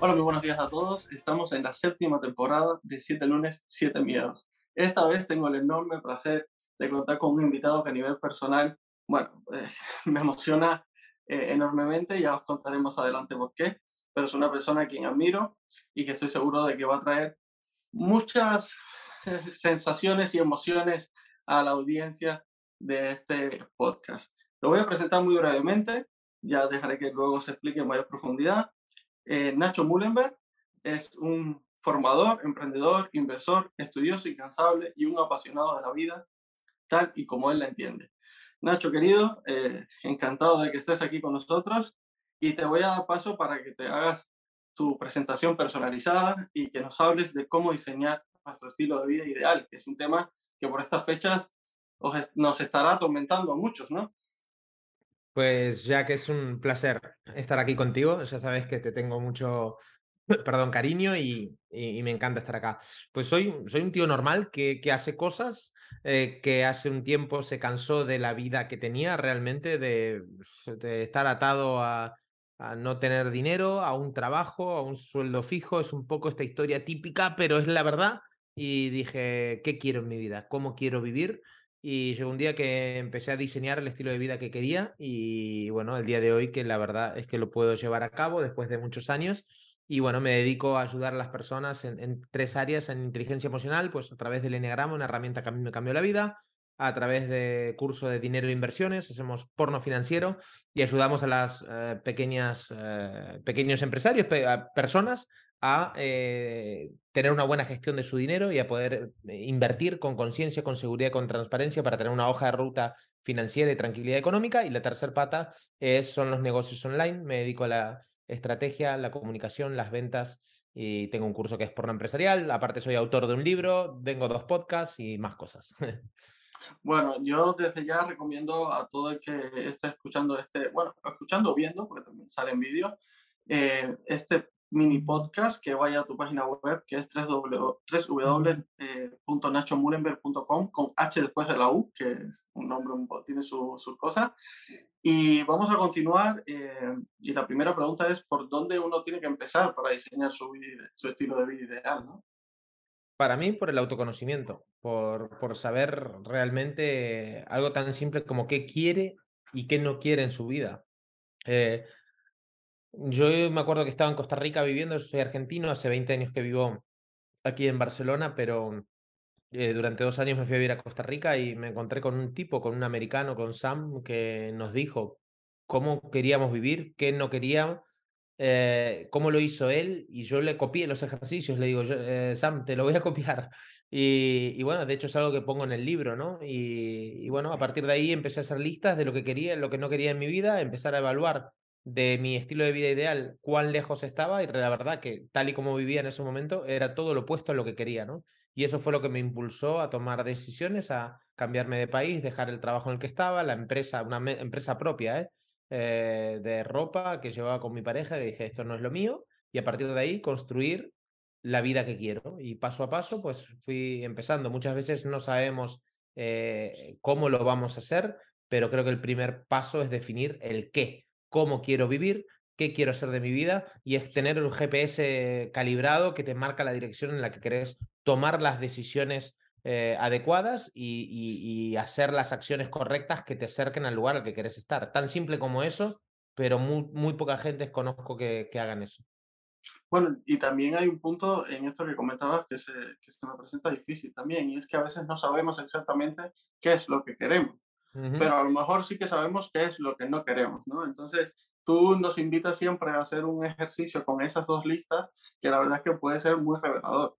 Hola, muy buenos días a todos. Estamos en la séptima temporada de 7 lunes, 7 miedos. Esta vez tengo el enorme placer de contar con un invitado que a nivel personal, bueno, eh, me emociona eh, enormemente, ya os contaremos adelante por qué, pero es una persona a quien admiro y que estoy seguro de que va a traer muchas eh, sensaciones y emociones a la audiencia de este podcast. Lo voy a presentar muy brevemente, ya dejaré que luego se explique en mayor profundidad. Eh, Nacho Mullenberg es un formador, emprendedor, inversor, estudioso, incansable y un apasionado de la vida, tal y como él la entiende. Nacho, querido, eh, encantado de que estés aquí con nosotros y te voy a dar paso para que te hagas tu presentación personalizada y que nos hables de cómo diseñar nuestro estilo de vida ideal, que es un tema que por estas fechas nos estará atormentando a muchos, ¿no? Pues ya que es un placer estar aquí contigo, ya sabes que te tengo mucho, perdón, cariño y, me encanta estar acá. Pues soy, soy un tío normal que, que hace cosas, eh, que hace un tiempo se cansó de la vida que tenía realmente, de, estar atado a, a, no tener dinero, a un trabajo, a un sueldo fijo. Es un poco esta historia típica, pero es la verdad. Y dije, ¿qué quiero en mi vida? ¿Cómo quiero vivir? Y llegó un día que empecé a diseñar el estilo de vida que quería y bueno, el día de hoy que la verdad es que lo puedo llevar a cabo después de muchos años y bueno, me dedico a ayudar a las personas en, tres áreas, en inteligencia emocional, pues a través del Enneagrama, una herramienta que a mí me cambió la vida, a través de curso de dinero e inversiones, hacemos porno financiero y ayudamos a las eh, pequeñas, eh, pequeños empresarios, personas a eh, tener una buena gestión de su dinero y a poder eh, invertir con conciencia, con seguridad, con transparencia para tener una hoja de ruta financiera y tranquilidad económica. Y la tercera pata es, son los negocios online. Me dedico a la estrategia, la comunicación, las ventas y tengo un curso que es porno empresarial. Aparte soy autor de un libro, tengo dos podcasts y más cosas. Bueno, yo desde ya recomiendo a todo el que esté escuchando este, bueno, escuchando viendo, porque también sale en vídeo, eh, este mini podcast que vaya a tu página web que es www.nachomurenberg.com con H después de la U, que es un nombre, tiene su, su cosa. Y vamos a continuar. Eh, y la primera pregunta es, ¿por dónde uno tiene que empezar para diseñar su, su estilo de vida ideal? ¿no? Para mí, por el autoconocimiento, por, por saber realmente algo tan simple como qué quiere y qué no quiere en su vida. Eh, yo me acuerdo que estaba en Costa Rica viviendo, soy argentino, hace 20 años que vivo aquí en Barcelona, pero eh, durante dos años me fui a vivir a Costa Rica y me encontré con un tipo, con un americano, con Sam, que nos dijo cómo queríamos vivir, qué no queríamos, eh, cómo lo hizo él, y yo le copié los ejercicios, le digo, eh, Sam, te lo voy a copiar. Y, y, bueno, de hecho es algo que pongo en el libro, ¿no? Y, y bueno, a partir de ahí empecé a hacer listas de lo que quería, lo que no quería en mi vida, empezar a evaluar de mi estilo de vida ideal, cuán lejos estaba y la verdad que tal y como vivía en ese momento era todo lo opuesto a lo que quería, ¿no? Y eso fue lo que me impulsó a tomar decisiones, a cambiarme de país, dejar el trabajo en el que estaba, la empresa, una empresa propia, ¿eh? ¿eh? de ropa que llevaba con mi pareja, y dije, esto no es lo mío, y a partir de ahí construir la vida que quiero. Y paso a paso, pues fui empezando. Muchas veces no sabemos eh, cómo lo vamos a hacer, pero creo que el primer paso es definir el qué cómo quiero vivir, qué quiero hacer de mi vida y es tener un GPS calibrado que te marca la dirección en la que querés tomar las decisiones eh, adecuadas y, hacer las acciones correctas que te acerquen al lugar al que querés estar. Tan simple como eso, pero muy, muy poca gente conozco que, hagan eso. Bueno, y también hay un punto en esto que comentabas que se, que se me presenta difícil también, y es que a veces no sabemos exactamente qué es lo que queremos pero a lo mejor sí que sabemos qué es lo que no queremos, ¿no? Entonces, tú nos invitas siempre a hacer un ejercicio con esas dos listas que la verdad es que puede ser muy revelador.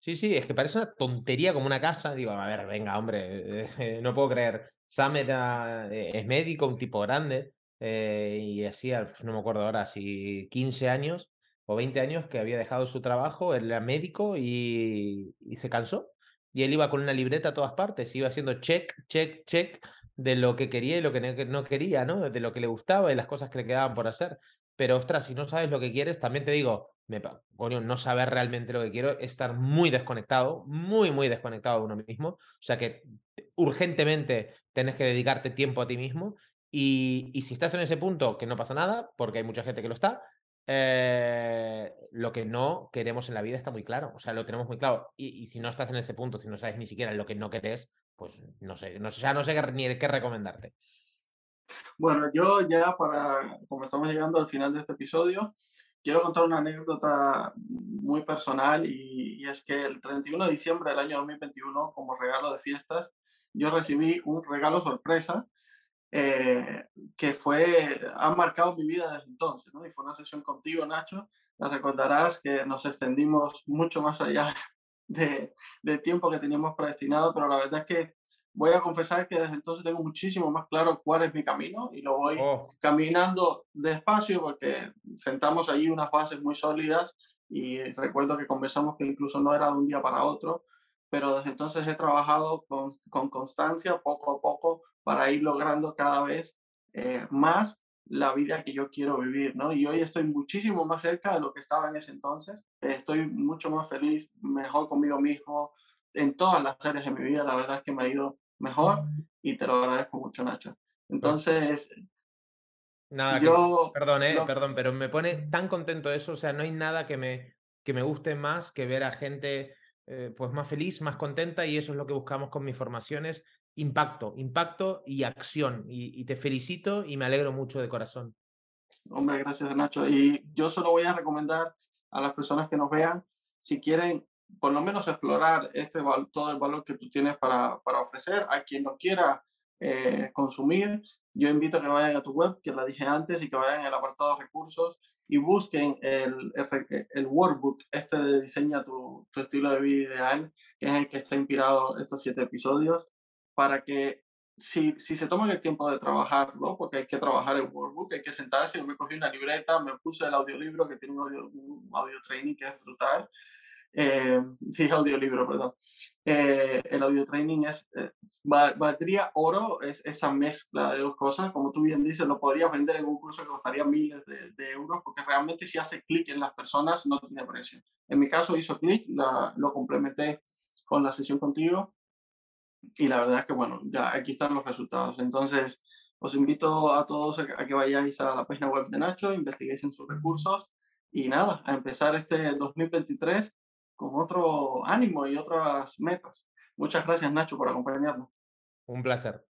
Sí, sí, es que parece una tontería como una casa. Digo, a ver, venga, hombre, eh, no puedo creer. Sam era, eh, es médico, un tipo grande, eh, y hacía, pues no me acuerdo ahora, si 15 años o 20 años que había dejado su trabajo, él era médico y, y se cansó. Y él iba con una libreta a todas partes, iba haciendo check, check, check de lo que quería y lo que no quería, ¿no? De lo que le gustaba y las cosas que le quedaban por hacer. Pero ostras, si no sabes lo que quieres, también te digo, me, coño, no saber realmente lo que quiero, estar muy desconectado, muy, muy desconectado de uno mismo. O sea que urgentemente tienes que dedicarte tiempo a ti mismo. Y, y si estás en ese punto, que no pasa nada, porque hay mucha gente que lo está, eh, lo que no queremos en la vida está muy claro, o sea, lo tenemos muy claro. Y, si no estás en ese punto, si no sabes ni siquiera lo que no querés, pues no sé, no, ya no sé ni qué recomendarte. Bueno, yo ya para, como estamos llegando al final de este episodio, quiero contar una anécdota muy personal y, y, es que el 31 de diciembre del año 2021, como regalo de fiestas, yo recibí un regalo sorpresa eh, que fue, ha marcado mi vida desde entonces, ¿no? Y fue una sesión contigo, Nacho. Recordarás que nos extendimos mucho más allá de, de tiempo que teníamos predestinado, pero la verdad es que voy a confesar que desde entonces tengo muchísimo más claro cuál es mi camino y lo voy oh. caminando despacio porque sentamos ahí unas bases muy sólidas y recuerdo que conversamos que incluso no era de un día para otro, pero desde entonces he trabajado con, con constancia, poco a poco, para ir logrando cada vez eh, más la vida que yo quiero vivir, ¿no? Y hoy estoy muchísimo más cerca de lo que estaba en ese entonces. estoy mucho más feliz, mejor conmigo mismo, en todas las áreas de mi vida. La verdad es que me ha ido mejor y te lo agradezco mucho, Nacho. Entonces, nada, yo... perdón, eh, perdón, pero me pone tan contento eso. O sea, no hay nada que me, que me guste más que ver a gente eh, pues más feliz, más contenta y eso es lo que buscamos con mis formaciones, impacto, impacto y acción. Y, te felicito y me alegro mucho de corazón. Hombre, gracias Nacho. Y yo solo voy a recomendar a las personas que nos vean, si quieren por lo menos explorar este, todo el valor que tú tienes para, para ofrecer, a quien lo quiera eh, consumir, yo invito a que vayan a tu web, que la dije antes, y que vayan al apartado recursos y busquen el, el, workbook este de diseña tu, tu, estilo de vida ideal, que es el que está inspirado estos siete episodios, para que si, si se toman el tiempo de trabajarlo, porque hay que trabajar el workbook, hay que sentarse, yo me cogí una libreta, me puse el audiolibro que tiene un audio, un audio training que es brutal, eh, sí, audiolibro, perdón. Eh, el audio training es, eh, valdría oro, es esa mezcla de dos cosas. Como tú bien dices, lo podrías vender en un curso que costaría miles de, de euros, porque realmente si hace clic en las personas no tiene precio. En mi caso hizo clic, lo complementé con la sesión contigo y la verdad es que, bueno, ya aquí están los resultados. Entonces, os invito a todos a que vayáis a la página web de Nacho, investiguéis en sus recursos y nada, a empezar este 2023 con otro ánimo y otras metas. Muchas gracias, Nacho, por acompañarnos. Un placer.